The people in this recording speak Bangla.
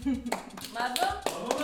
বাবু বাবু ভাই